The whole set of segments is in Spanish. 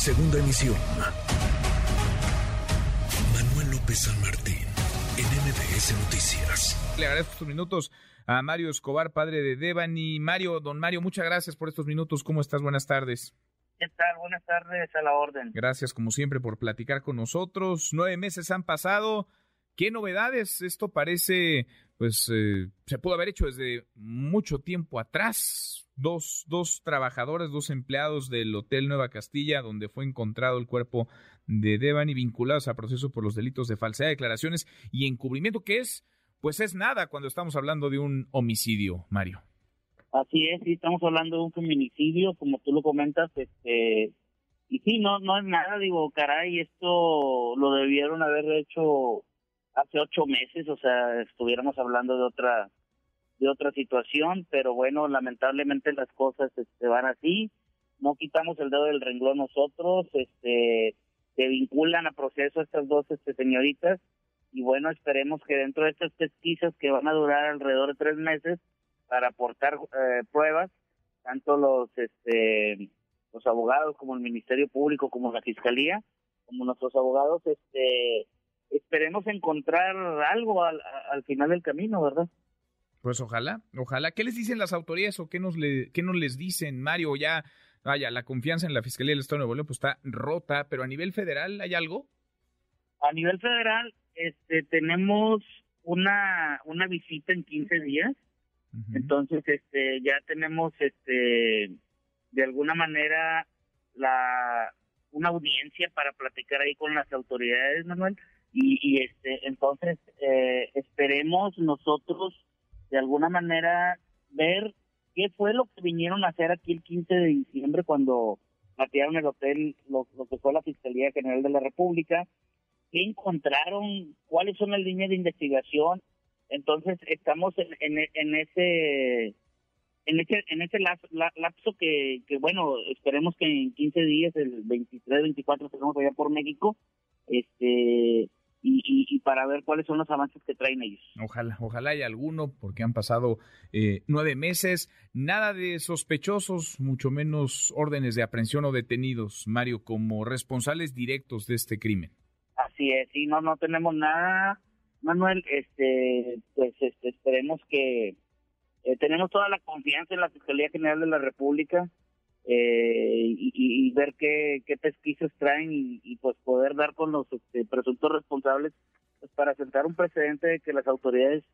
Segunda emisión. Manuel López San Martín, en MBS Noticias. Le agradezco estos minutos a Mario Escobar, padre de Devani. Mario, don Mario, muchas gracias por estos minutos. ¿Cómo estás? Buenas tardes. ¿Qué tal? Buenas tardes, a la orden. Gracias, como siempre, por platicar con nosotros. Nueve meses han pasado. ¿Qué novedades? Esto parece, pues, eh, se pudo haber hecho desde mucho tiempo atrás. Dos, dos trabajadores, dos empleados del Hotel Nueva Castilla, donde fue encontrado el cuerpo de Devani, vinculados a proceso por los delitos de falsedad de declaraciones y encubrimiento, que es, pues es nada cuando estamos hablando de un homicidio, Mario. Así es, sí, estamos hablando de un feminicidio, como tú lo comentas, este, y sí, no, no es nada, digo, caray, esto lo debieron haber hecho hace ocho meses, o sea, estuviéramos hablando de otra, de otra situación, pero bueno, lamentablemente las cosas se este, van así, no quitamos el dedo del renglón nosotros, este, se vinculan a proceso estas dos este, señoritas, y bueno, esperemos que dentro de estas pesquisas que van a durar alrededor de tres meses, para aportar eh, pruebas, tanto los este los abogados como el Ministerio Público como la Fiscalía, como nuestros abogados, este esperemos encontrar algo al, final del camino, ¿verdad? Pues ojalá, ojalá. ¿Qué les dicen las autoridades o qué nos, le, qué nos les dicen, Mario? Ya, vaya, la confianza en la Fiscalía del Estado de Nuevo León pues, está rota, pero a nivel federal, ¿hay algo? A nivel federal, este, tenemos una, una visita en 15 días entonces, este, ya tenemos, este, de alguna manera, la una audiencia para platicar ahí con las autoridades, Manuel, y, este, entonces eh, esperemos nosotros de alguna manera ver qué fue lo que vinieron a hacer aquí el 15 de diciembre cuando patearon el hotel, lo, lo que fue la Fiscalía General de la República, qué encontraron, cuáles son las líneas de investigación, entonces estamos en, en, ese en ese en ese lapso que, que bueno esperemos que en 15 días el 23 24 estemos allá por México este y, y, para ver cuáles son los avances que traen ellos. Ojalá, ojalá haya alguno, porque han pasado eh, nueve meses, nada de sospechosos, mucho menos órdenes de aprehensión o detenidos, Mario, como responsables directos de este crimen. Así es, sí, no, no tenemos nada Manuel, este, pues este, esperemos que eh, tenemos toda la confianza en la Fiscalía General de la República eh, y, ver qué, qué pesquisas traen y, pues poder dar con los este, presuntos responsables pues, para sentar un precedente de que las autoridades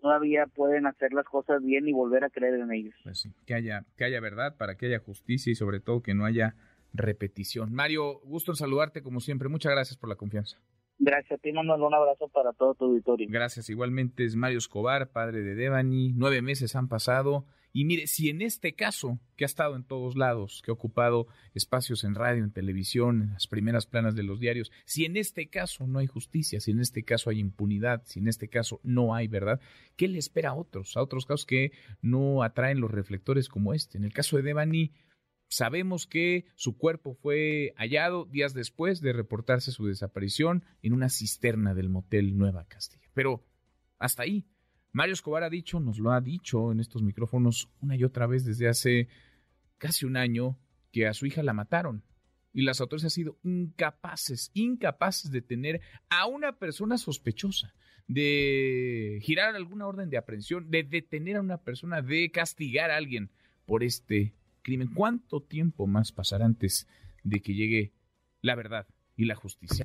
todavía pueden hacer las cosas bien y volver a creer en ellos. Pues sí, que haya, que haya verdad, para que haya justicia y sobre todo que no haya repetición. Mario, gusto en saludarte como siempre. Muchas gracias por la confianza. Gracias, te mando un abrazo para todo tu auditorio. Gracias, igualmente es Mario Escobar, padre de Devani. Nueve meses han pasado. Y mire, si en este caso, que ha estado en todos lados, que ha ocupado espacios en radio, en televisión, en las primeras planas de los diarios, si en este caso no hay justicia, si en este caso hay impunidad, si en este caso no hay verdad, ¿qué le espera a otros? A otros casos que no atraen los reflectores como este. En el caso de Devani, Sabemos que su cuerpo fue hallado días después de reportarse su desaparición en una cisterna del motel Nueva Castilla. Pero hasta ahí. Mario Escobar ha dicho, nos lo ha dicho en estos micrófonos una y otra vez desde hace casi un año, que a su hija la mataron. Y las autoridades han sido incapaces, incapaces de tener a una persona sospechosa, de girar alguna orden de aprehensión, de detener a una persona, de castigar a alguien por este crimen. ¿Cuánto tiempo más pasará antes de que llegue la verdad y la justicia?